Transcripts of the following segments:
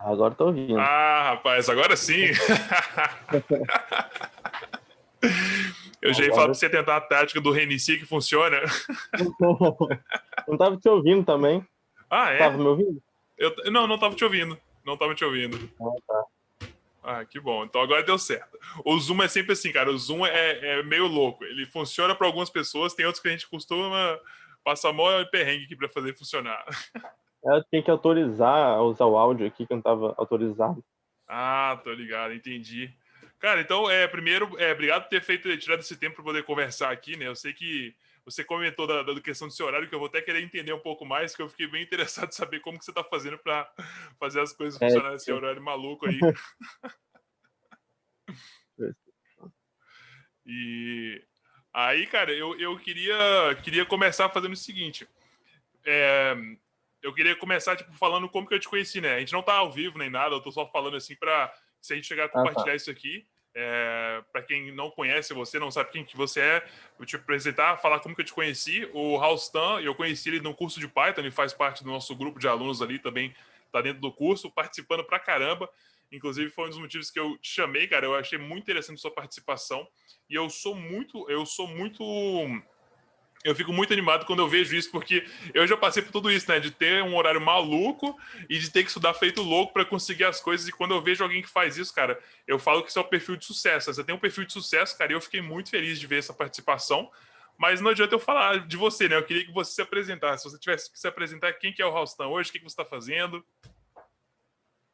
Agora tô ouvindo. Ah, rapaz, agora sim. Eu já ia falar pra você tentar a tática do reinicia que funciona. Não tava te ouvindo também. Ah, é? Tava me ouvindo? Eu, não, não tava te ouvindo. Não tava te ouvindo. Ah, tá. Ah, que bom. Então agora deu certo. O Zoom é sempre assim, cara. O Zoom é, é meio louco. Ele funciona para algumas pessoas, tem outros que a gente costuma passar mó perrengue aqui para fazer funcionar. Eu tinha que autorizar a usar o áudio aqui que eu não tava autorizado. Ah, tô ligado, entendi. Cara, então, é, primeiro, é, obrigado por ter feito, tirado esse tempo para poder conversar aqui, né? Eu sei que você comentou da, da, questão do seu horário, que eu vou até querer entender um pouco mais, que eu fiquei bem interessado em saber como que você está fazendo para fazer as coisas funcionarem é, nesse horário maluco aí. e aí, cara, eu, eu queria, queria começar fazendo o seguinte. É, eu queria começar, tipo, falando como que eu te conheci, né? A gente não tá ao vivo nem nada, eu tô só falando assim para se a gente chegar a compartilhar ah, tá. isso aqui, é, para quem não conhece você, não sabe quem que você é, eu te apresentar, falar como que eu te conheci. O Raustan, eu conheci ele no curso de Python, ele faz parte do nosso grupo de alunos ali, também tá dentro do curso, participando pra caramba. Inclusive foi um dos motivos que eu te chamei, cara. Eu achei muito interessante sua participação e eu sou muito, eu sou muito eu fico muito animado quando eu vejo isso, porque eu já passei por tudo isso, né? De ter um horário maluco e de ter que estudar feito louco para conseguir as coisas. E quando eu vejo alguém que faz isso, cara, eu falo que isso é o perfil de sucesso. Você tem um perfil de sucesso, cara, e eu fiquei muito feliz de ver essa participação. Mas não adianta eu falar de você, né? Eu queria que você se apresentasse. Se você tivesse que se apresentar, quem que é o Raulstan hoje? O que, que você está fazendo?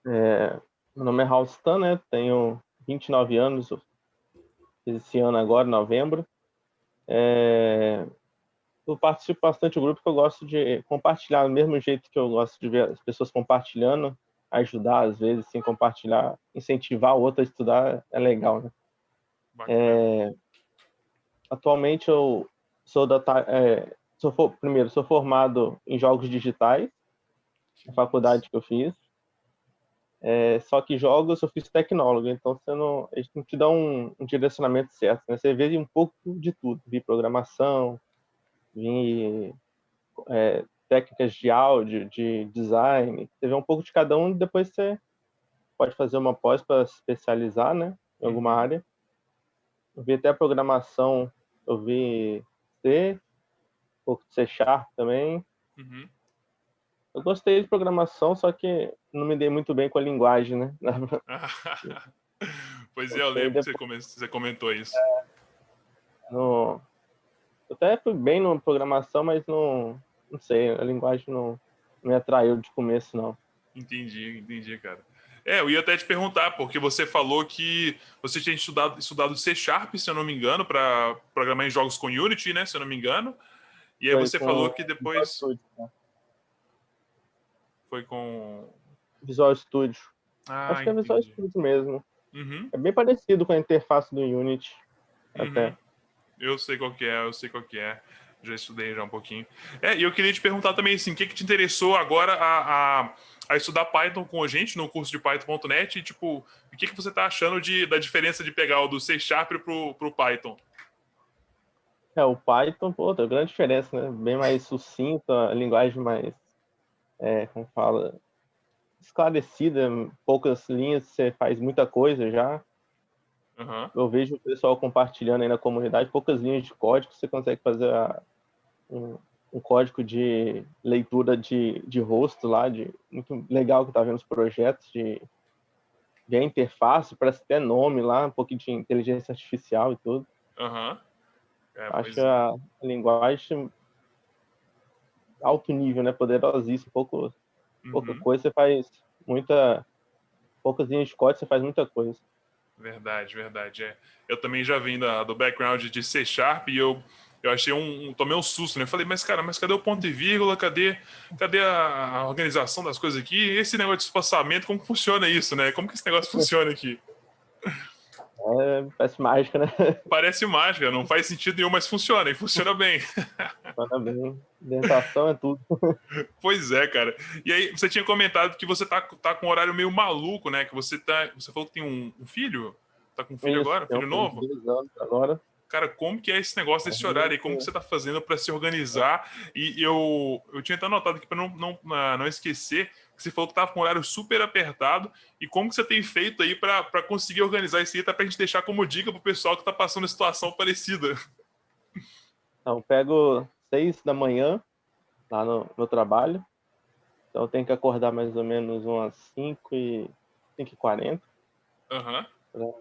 É, meu nome é Raulstan, né? Tenho 29 anos, esse ano agora, novembro. É, eu participo bastante do grupo porque eu gosto de compartilhar do mesmo jeito que eu gosto de ver as pessoas compartilhando, ajudar às vezes, sim, compartilhar, incentivar o outro a estudar é legal, né? É, atualmente eu sou da é, sou primeiro sou formado em jogos digitais, na faculdade que eu fiz. É, só que jogos eu fiz tecnólogo, então você não, a gente não te dá um, um direcionamento certo, né? Você vê um pouco de tudo, vi programação, vi é, técnicas de áudio, de design, você vê um pouco de cada um, depois você pode fazer uma pós para se especializar, né, em alguma uhum. área. Eu vi até programação, eu vi C, um pouco de C Sharp também. Uhum. Eu gostei de programação, só que não me dei muito bem com a linguagem, né? pois é, eu lembro que você comentou isso. É, no, até fui bem na programação, mas não, não sei, a linguagem não, não me atraiu de começo, não. Entendi, entendi, cara. É, eu ia até te perguntar, porque você falou que você tinha estudado, estudado C Sharp, se eu não me engano, para programar em jogos com Unity, né? Se eu não me engano. E aí Foi você falou que depois. Visual Studio, né? Foi com. Visual Studio. Ah, Acho que é Visual Studio mesmo. Uhum. É bem parecido com a interface do Unity. Uhum. Até. Eu sei qual que é, eu sei qual que é. Já estudei já um pouquinho. É, e eu queria te perguntar também, assim, o que, que te interessou agora a, a, a estudar Python com a gente no curso de Python.net e, tipo, o que, que você está achando de, da diferença de pegar o do C Sharp pro, pro Python? É, o Python, pô, tem grande diferença, né? Bem mais sucinto, a linguagem mais, é, como fala, esclarecida, poucas linhas, você faz muita coisa já. Uhum. Eu vejo o pessoal compartilhando aí na comunidade poucas linhas de código, você consegue fazer a, um, um, código de leitura de, de rosto lá, de muito legal que tá vendo os projetos, de a interface, parece até nome lá, um pouquinho de inteligência artificial e tudo. Uhum. É, Acho é. a, a linguagem alto nível, né? Poderosíssimo, pouco, uhum. pouca coisa você faz muita poucas linhas de código você faz muita coisa. Verdade, verdade. É. Eu também já vim da, do background de C Sharp e eu, eu achei um, um. Tomei um susto, né? Eu falei, mas cara, mas cadê o ponto e vírgula? Cadê, cadê a, a organização das coisas aqui? Esse negócio de espaçamento, como funciona isso, né? Como que esse negócio funciona aqui? É, parece mágica, né? Parece mágica, não faz sentido nenhum, mas funciona, e funciona bem. Funciona bem. Dentação é tudo. Pois é, cara. E aí, você tinha comentado que você tá, tá com um horário meio maluco, né? Que você tá. Você falou que tem um, um filho? Tá com um filho Isso, agora? Filho novo? agora. Cara, como que é esse negócio desse horário e como que você tá fazendo para se organizar? E eu, eu tinha até anotado aqui para não, não, não esquecer que você falou que estava com um horário super apertado, e como que você tem feito aí para conseguir organizar aí, até para a gente deixar como dica para o pessoal que está passando situação parecida. Então, pego seis da manhã lá no, no trabalho, então eu tenho que acordar mais ou menos umas 5 e 5 e 40. Aham. Uhum.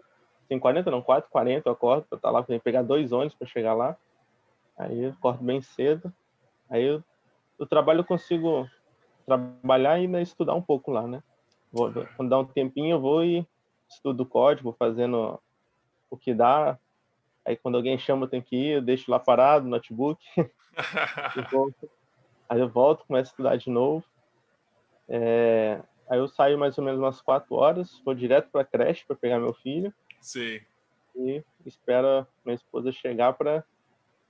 5 40 não, 4 40 eu acordo para estar tá lá, tenho que pegar dois ônibus para chegar lá. Aí eu acordo bem cedo. Aí eu, o trabalho eu consigo trabalhar e ainda estudar um pouco lá, né? Vou, quando dá um tempinho eu vou e estudo o código, fazendo o que dá. Aí quando alguém chama eu tenho que ir, eu deixo lá parado, notebook. Aí eu volto, começo a estudar de novo. É, aí eu saio mais ou menos umas quatro horas, vou direto para a creche para pegar meu filho. Sim. E espero minha esposa chegar para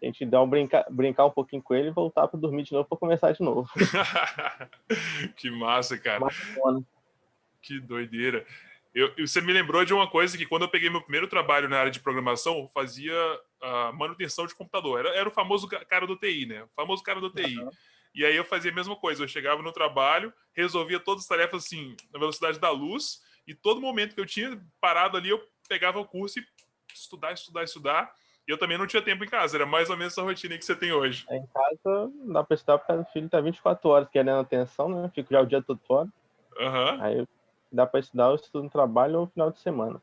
a gente dar um brincar, brincar um pouquinho com ele e voltar para dormir de novo para começar de novo. que massa, cara. Que doideira. Eu, você me lembrou de uma coisa que quando eu peguei meu primeiro trabalho na área de programação, eu fazia manutenção de computador. Era, era o famoso cara do TI, né? O famoso cara do TI. Uhum. E aí eu fazia a mesma coisa. Eu chegava no trabalho, resolvia todas as tarefas assim, na velocidade da luz, e todo momento que eu tinha parado ali, eu pegava o curso e estudar, estudar, estudar. E eu também não tinha tempo em casa, era mais ou menos essa rotina que você tem hoje. Em casa, dá pra estudar porque o filho tá 24 horas querendo atenção, né? Fico já o dia todo fora. Uhum. Aí dá pra estudar, eu estudo no trabalho ou no final de semana.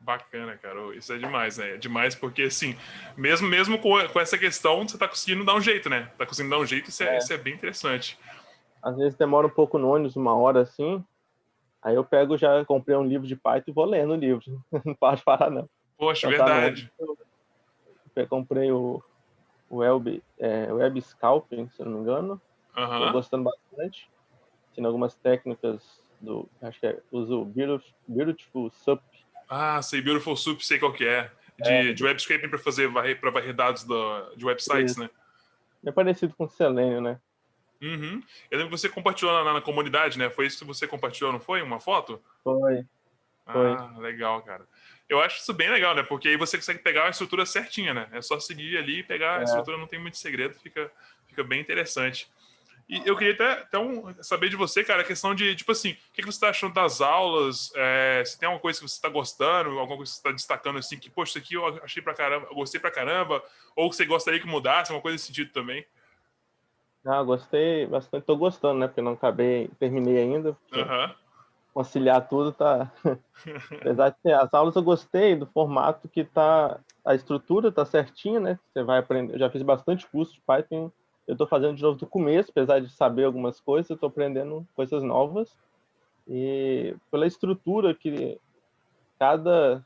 Bacana, cara. Isso é demais, né? É demais porque, assim, mesmo, mesmo com, com essa questão, você tá conseguindo dar um jeito, né? Tá conseguindo dar um jeito, isso é, é. Isso é bem interessante. Às vezes demora um pouco no ônibus, uma hora assim, aí eu pego, já comprei um livro de Python e vou lendo o livro. Não pode parar, não. Poxa, então, verdade. Tá comprei o, o Web, é, Web Scalping, se não me engano. Uhum. Tô gostando bastante. Ensino algumas técnicas do. Acho que é, uso Beautiful, Beautiful Sup. Ah, sei, Beautiful Sup, sei qual que é. De, é. de web scraping para fazer para varrer dados do, de websites, Isso. né? É parecido com o Selenium, né? Uhum. Eu lembro que você compartilhou na, na, comunidade, né? Foi isso que você compartilhou, não foi? Uma foto? Foi. Foi. Ah, legal, cara. Eu acho isso bem legal, né? Porque aí você consegue pegar a estrutura certinha, né? É só seguir ali e pegar. É. A estrutura não tem muito segredo, fica, fica bem interessante. E eu queria até, até um, saber de você, cara, a questão de, tipo assim, o que, você está achando das aulas? É, se tem alguma coisa que você está gostando, alguma coisa que você está destacando, assim, que, poxa, isso aqui eu achei pra caramba, eu gostei pra caramba, ou que você gostaria que mudasse, uma coisa nesse sentido também? Ah, gostei bastante, tô gostando, né? Porque não acabei, terminei ainda. Uhum conciliar tudo tá. Apesar de ter as aulas, eu gostei do formato que tá. A estrutura tá certinha, né? Você vai aprender. Eu já fiz bastante curso de Python. Eu estou fazendo de novo do começo, apesar de saber algumas coisas, eu estou aprendendo coisas novas. E pela estrutura que cada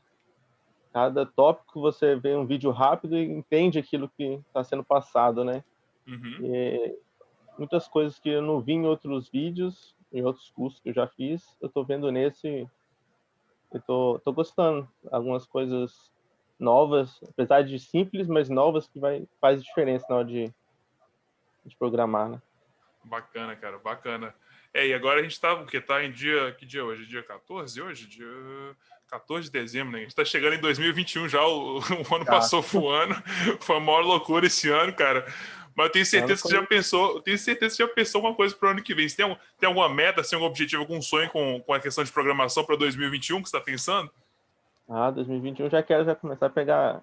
cada tópico você vê um vídeo rápido e entende aquilo que está sendo passado, né? Uhum. Muitas coisas que eu não vi em outros vídeos em outros cursos que eu já fiz, eu estou vendo nesse, eu tô, tô gostando. Algumas coisas novas, apesar de simples, mas novas que vai faz diferença na hora de, de programar, né? Bacana, cara, bacana. É, e agora a gente tá, porque tá em dia, que dia hoje? Dia 14 hoje? Dia 14 de dezembro, né? A gente tá chegando em 2021 já, o, o ano tá. passou voando, foi a maior loucura esse ano, cara. Mas eu tenho certeza que você já pensou, eu tenho certeza que você já pensou alguma coisa para o ano que vem. Você tem, algum, tem alguma meta, tem algum objetivo, algum sonho com, com a questão de programação para 2021 que você está pensando? Ah, 2021 já quero já começar a pegar.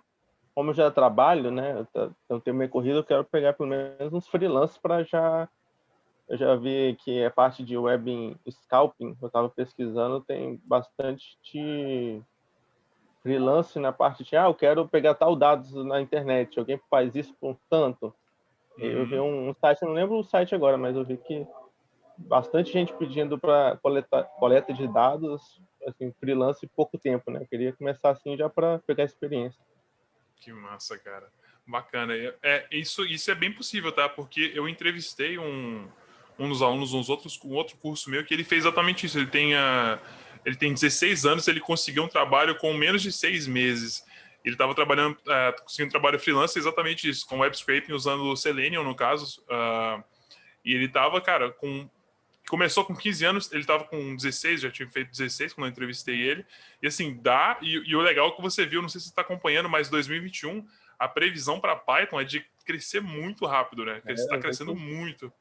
Como eu já trabalho, né? Eu tenho meio corrido, eu quero pegar pelo menos uns freelancers para já. Eu já vi que a parte de web scalping, eu estava pesquisando, tem bastante de freelance na parte de, ah, eu quero pegar tal dados na internet, alguém faz isso por tanto. Eu vi um, um site, não lembro o site agora, mas eu vi que bastante gente pedindo para coleta, coleta de dados, assim, freelance pouco tempo, né? Eu queria começar assim já para pegar experiência. Que massa, cara. Bacana. É, é, isso, isso é bem possível, tá? Porque eu entrevistei um, um dos alunos, uns outros, um outro curso meu, que ele fez exatamente isso. Ele tem, a, ele tem 16 anos, ele conseguiu um trabalho com menos de seis meses. Ele estava trabalhando, uh, conseguindo trabalho freelance exatamente isso, com web scraping usando o Selenium, no caso. Uh, e ele estava, cara, com. Começou com 15 anos, ele estava com 16, já tinha feito 16 quando eu entrevistei ele. E assim, dá. E, e o legal é que você viu, não sei se você está acompanhando, mas 2021, a previsão para Python é de crescer muito rápido, né? Ele está é, crescendo muito.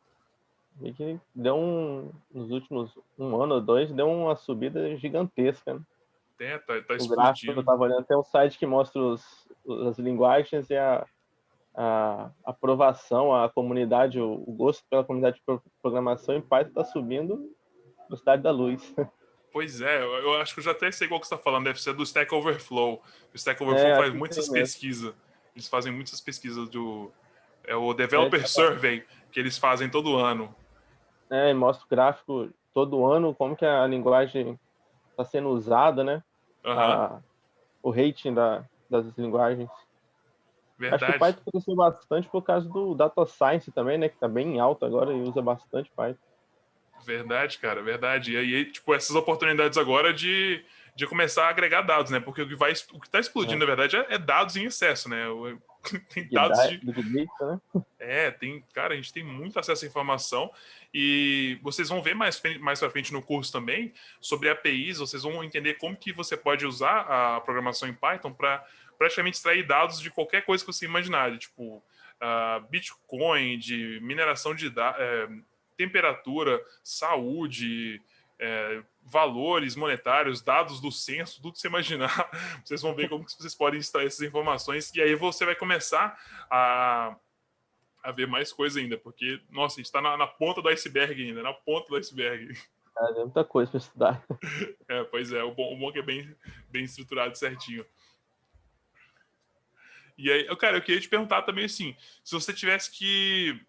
Vi que deu um, nos últimos um ano ou dois, deu uma subida gigantesca. Né? É, tá, tá o gráfico eu tava olhando, tem um site que mostra os, as linguagens e a, a aprovação, a comunidade, o, o gosto pela comunidade de programação em Python está subindo velocidade da luz. Pois é, eu acho que eu já até sei qual que você está falando, deve ser do Stack Overflow. O Stack Overflow é, faz muitas pesquisas. Eles fazem muitas pesquisas do. É o Developer é, Survey que eles fazem todo ano. É, mostra o gráfico todo ano, como que a linguagem está sendo usada, né? Uhum. A, o rating da, das linguagens. Verdade. Acho que o Python cresceu bastante por causa do Data Science também, né? Que está bem alto agora e usa bastante Python. Verdade, cara, verdade. E aí, tipo, essas oportunidades agora de, de começar a agregar dados, né? Porque o que vai o que está explodindo, é. na verdade, é, é, dados em excesso, né? Tem dados de. Né? É, tem, cara, a gente tem muito acesso à informação e vocês vão ver mais, mais pra frente no curso também sobre APIs, vocês vão entender como que você pode usar a programação em Python para praticamente extrair dados de qualquer coisa que você imaginar, tipo uh, Bitcoin, de mineração de dados. É, temperatura, saúde, é, valores monetários, dados do censo, tudo que você imaginar. Vocês vão ver como que vocês podem extrair essas informações e aí você vai começar a, a ver mais coisa ainda, porque, nossa, a gente está na, na, ponta do iceberg ainda, na ponta do iceberg. É, é muita coisa para estudar. É, pois é, o bom, o bom é que é bem, bem estruturado certinho. E aí, cara, eu queria te perguntar também assim, se você tivesse que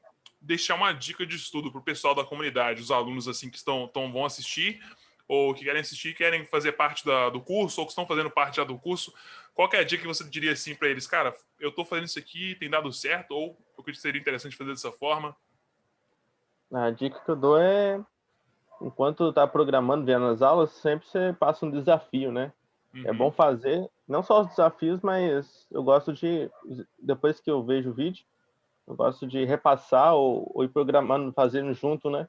deixar uma dica de estudo para o pessoal da comunidade, os alunos assim que estão, estão vão assistir ou que querem assistir, querem fazer parte da, do curso ou que estão fazendo parte já do curso, qual é a dica que você diria assim para eles, cara? Eu estou fazendo isso aqui, tem dado certo ou o que seria interessante fazer dessa forma? A dica que eu dou é, enquanto está programando, vendo as aulas, sempre você passa um desafio, né? É uhum. É bom fazer, não só os desafios, mas eu gosto de, depois que eu vejo o vídeo, eu gosto de repassar ou, ou ir programando, fazendo junto, né?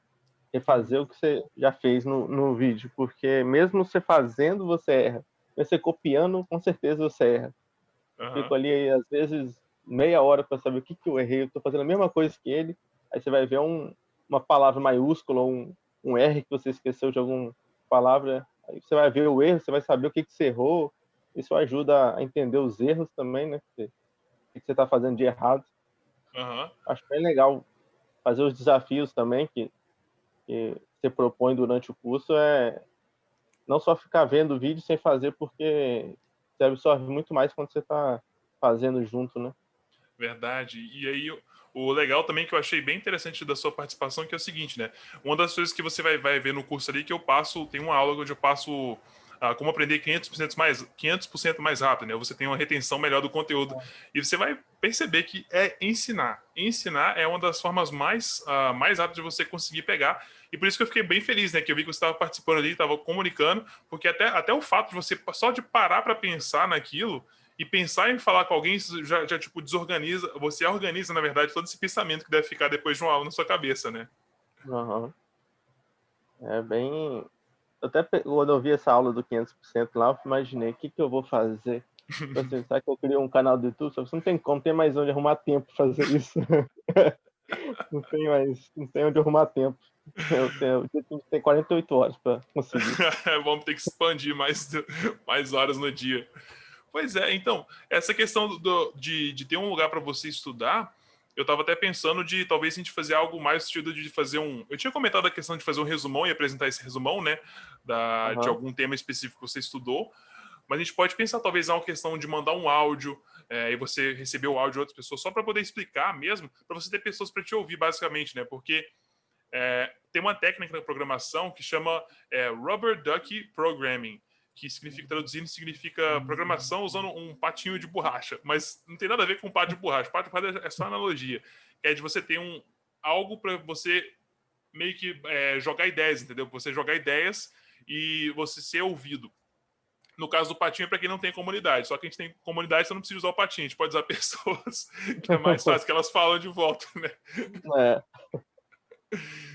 Refazer o que você já fez no, no vídeo, porque mesmo você fazendo, você erra. Você copiando, com certeza você erra. Uhum. Fico ali, às vezes, meia hora para saber o que, que eu errei. Eu estou fazendo a mesma coisa que ele. Aí você vai ver um, uma palavra maiúscula, um, um R que você esqueceu de alguma palavra. Aí você vai ver o erro, você vai saber o que, que você errou. Isso ajuda a entender os erros também, né? O que você está fazendo de errado. Uhum. Acho bem legal fazer os desafios também que, que você propõe durante o curso. É não só ficar vendo vídeo sem fazer, porque você absorve muito mais quando você está fazendo junto, né? Verdade. E aí, o legal também que eu achei bem interessante da sua participação, que é o seguinte, né? Uma das coisas que você vai, vai ver no curso ali, que eu passo, tem uma aula onde eu passo ah, como aprender 500% mais, 500% mais rápido, né? Você tem uma retenção melhor do conteúdo. E você vai perceber que é ensinar. Ensinar é uma das formas mais, uh, mais rápidas de você conseguir pegar. E por isso que eu fiquei bem feliz, né? Que eu vi que você estava participando ali, estava comunicando, porque até, até o fato de você, só de parar para pensar naquilo, e pensar em falar com alguém já, já, tipo desorganiza, você organiza na verdade todo esse pensamento que deve ficar depois de uma aula na sua cabeça, né? Uhum. É bem até quando eu vi essa aula do 500% lá, eu imaginei o que, que eu vou fazer. Tipo assim, será que eu crio um canal do YouTube? Você não tem como, tem mais onde arrumar tempo para fazer isso. não tem mais, não tem onde arrumar tempo. Eu tenho, eu tenho 48 horas para conseguir. Vamos ter que expandir mais, mais horas no dia. Pois é, então, essa questão do, de, de ter um lugar para você estudar, eu estava até pensando de talvez a gente fazer algo mais no sentido de fazer um. Eu tinha comentado a questão de fazer um resumão e apresentar esse resumão, né? Da, uhum. De algum tema específico que você estudou. Mas a gente pode pensar talvez uma questão de mandar um áudio é, e você receber o áudio de outras pessoas só para poder explicar mesmo, para você ter pessoas para te ouvir, basicamente, né? Porque é, tem uma técnica na programação que chama é, Rubber Ducky Programming que significa, traduzindo, significa programação usando um patinho de borracha. Mas não tem nada a ver com pato de borracha. Pato de borracha é só analogia. É de você ter um, algo para você meio que é, jogar ideias, entendeu? Você jogar ideias e você ser ouvido. No caso do patinho é para quem não tem comunidade. Só que a gente tem comunidade, você não precisa usar o patinho. A gente pode usar pessoas, que é mais fácil, que elas falam de volta, né? É.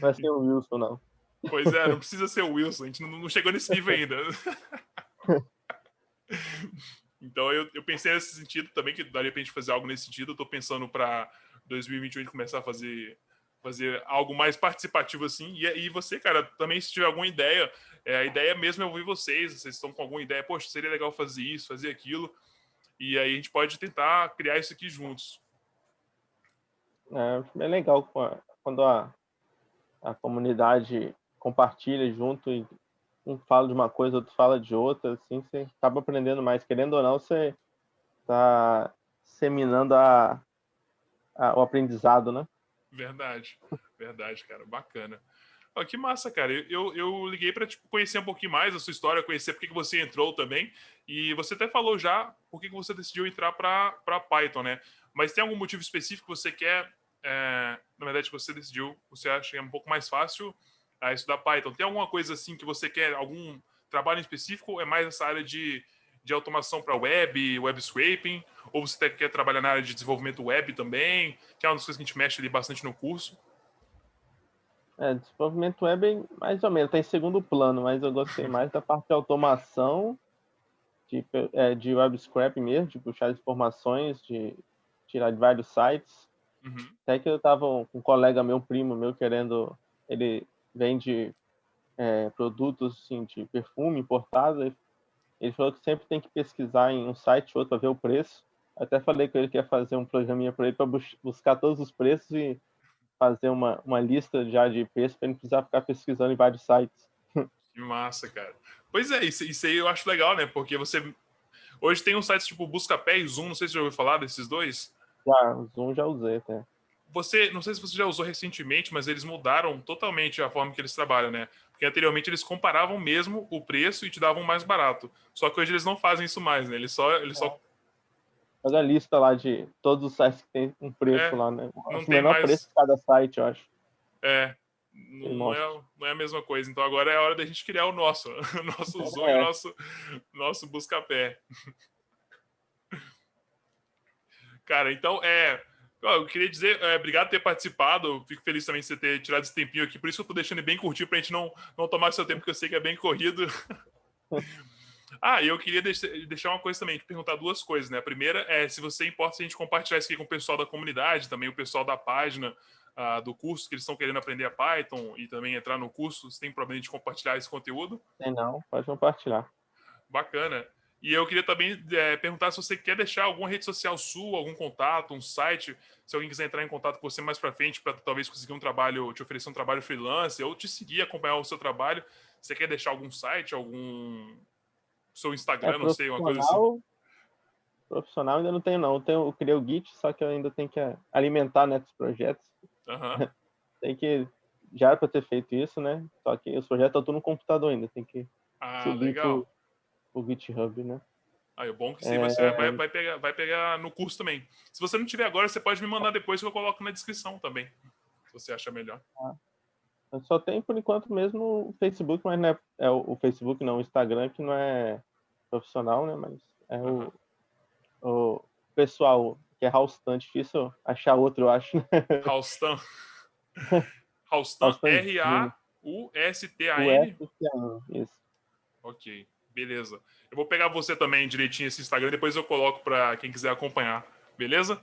Não é ser o Wilson, não. Pois é, não precisa ser o Wilson, a gente não, chegou nesse nível ainda. então eu, eu pensei nesse sentido também, que daria pra gente fazer algo nesse sentido. Eu tô pensando para 2021 começar a fazer fazer algo mais participativo assim. E, e você, cara, também se tiver alguma ideia, é, a ideia mesmo é ouvir vocês, vocês estão com alguma ideia, poxa, seria legal fazer isso, fazer aquilo. E aí a gente pode tentar criar isso aqui juntos. É, é legal quando a, a comunidade compartilha junto e um fala de uma coisa, outro fala de outra, assim, você acaba aprendendo mais. Querendo ou não, você está seminando a, a, o aprendizado, né? Verdade, verdade, cara, bacana. Oh, que massa, cara. Eu, eu liguei para tipo, conhecer um pouquinho mais a sua história, conhecer por que você entrou também. E você até falou já por que você decidiu entrar para Python, né? Mas tem algum motivo específico que você quer, é, na verdade, que você decidiu, você acha que é um pouco mais fácil a estudar Python? Tem alguma coisa assim que você quer, algum trabalho específico? É mais essa área de, de automação para web, web scraping? Ou você quer trabalhar na área de desenvolvimento web também? Que é uma das coisas que a gente mexe ali bastante no curso. É, desenvolvimento web mais ou menos, está em segundo plano, mas eu gostei mais da parte de automação, de, é, de web scraping mesmo, de puxar informações, de tirar de vários sites. Uhum. Até que eu estava com um colega meu, primo meu, querendo, ele vende é, produtos assim, de perfume importado, ele falou que sempre tem que pesquisar em um site ou outro para ver o preço. Até falei que ele quer fazer um programinha para ele para buscar todos os preços e fazer uma, uma lista já de preços para não precisar ficar pesquisando em vários sites. Que massa, cara. Pois é, isso, isso aí eu acho legal, né? Porque você. Hoje tem um site tipo Buscapé e Zoom, não sei se você já ouviu falar desses dois. Já, o Zoom já usei até. Você, não sei se você já usou recentemente, mas eles mudaram totalmente a forma que eles trabalham, né? Porque anteriormente eles comparavam mesmo o preço e te davam mais barato. Só que hoje eles não fazem isso mais, né? Eles só, eles é. só Olha a lista lá de todos os sites que tem um preço é, lá, né? Não o menor mais... preço de cada site, eu acho. É. Não é, não é a mesma coisa. Então agora é a hora da gente criar o nosso. O nosso Zoom é. o nosso, nosso busca-pé. Cara, então é. Eu queria dizer, é, obrigado por ter participado. Fico feliz também de você ter tirado esse tempinho aqui. Por isso que eu tô deixando bem curtinho pra gente não, não tomar seu tempo, porque eu sei que é bem corrido. Ah, e eu queria deixar uma coisa também, te perguntar duas coisas, né? A primeira é se você importa se a gente compartilhar isso aqui com o pessoal da comunidade, também o pessoal da página uh, do curso, que eles estão querendo aprender a Python e também entrar no curso, se tem problema de compartilhar esse conteúdo? Tem não, pode compartilhar. Bacana. E eu queria também é, perguntar se você quer deixar alguma rede social sua, algum contato, um site, se alguém quiser entrar em contato com você mais para frente para talvez conseguir um trabalho, te oferecer um trabalho freelance ou te seguir, acompanhar o seu trabalho. Você quer deixar algum site, algum seu Instagram, é, não sei, uma coisa assim. Profissional ainda não tenho, não. Eu, tenho, eu criei o Git, só que eu ainda tenho que alimentar né, os projetos. Uhum. tem que. Já era para ter feito isso, né? Só que os projetos estão tudo no computador ainda. Tem que ah, subir legal. Pro, GitHub, né? Aí, o bom que sim, é... você vai, vai, pegar, vai pegar no curso também. Se você não tiver agora, você pode me mandar depois que eu coloco na descrição também. Se você acha melhor. Ah. Só tem por enquanto mesmo o Facebook, mas não é, é o, o, Facebook não, o Instagram que não é profissional, né? Mas é o, o pessoal que é Raustan, difícil achar outro, eu acho. Raustan. Raustan, R-A-U-S-T-A-N. Isso. Ok, beleza. Eu vou pegar você também direitinho esse Instagram, depois eu coloco para quem quiser acompanhar, beleza?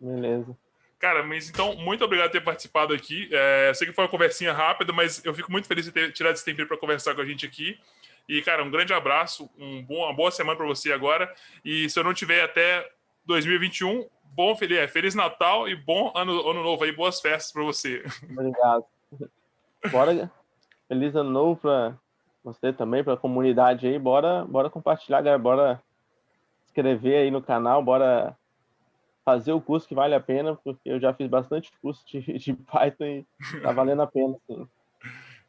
Beleza. Cara, mas então, muito obrigado por ter participado aqui. É, sei que foi uma conversinha rápida, mas eu fico muito feliz de ter tirado esse tempo para conversar com a gente aqui. E, cara, um grande abraço, um bom, uma boa semana para você agora. E se eu não tiver até 2021, bom feliz, é, feliz Natal e bom ano, ano novo aí, boas festas para você. Obrigado. Bora, feliz ano novo para você também, para a comunidade aí. Bora, bora compartilhar, galera. Bora inscrever aí no canal, bora fazer o curso que vale a pena, porque eu já fiz bastante curso de, de Python e tá valendo a pena, sim.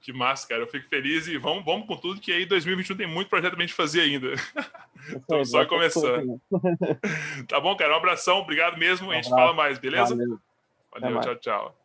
Que massa, cara. Eu fico feliz e vamos, vamos com tudo, que aí 2021 tem muito projeto pra gente fazer ainda. Estamos só começando. tá bom, cara. Um abração, obrigado mesmo. Um a gente fala mais, beleza? Valeu, Valeu tchau, tchau.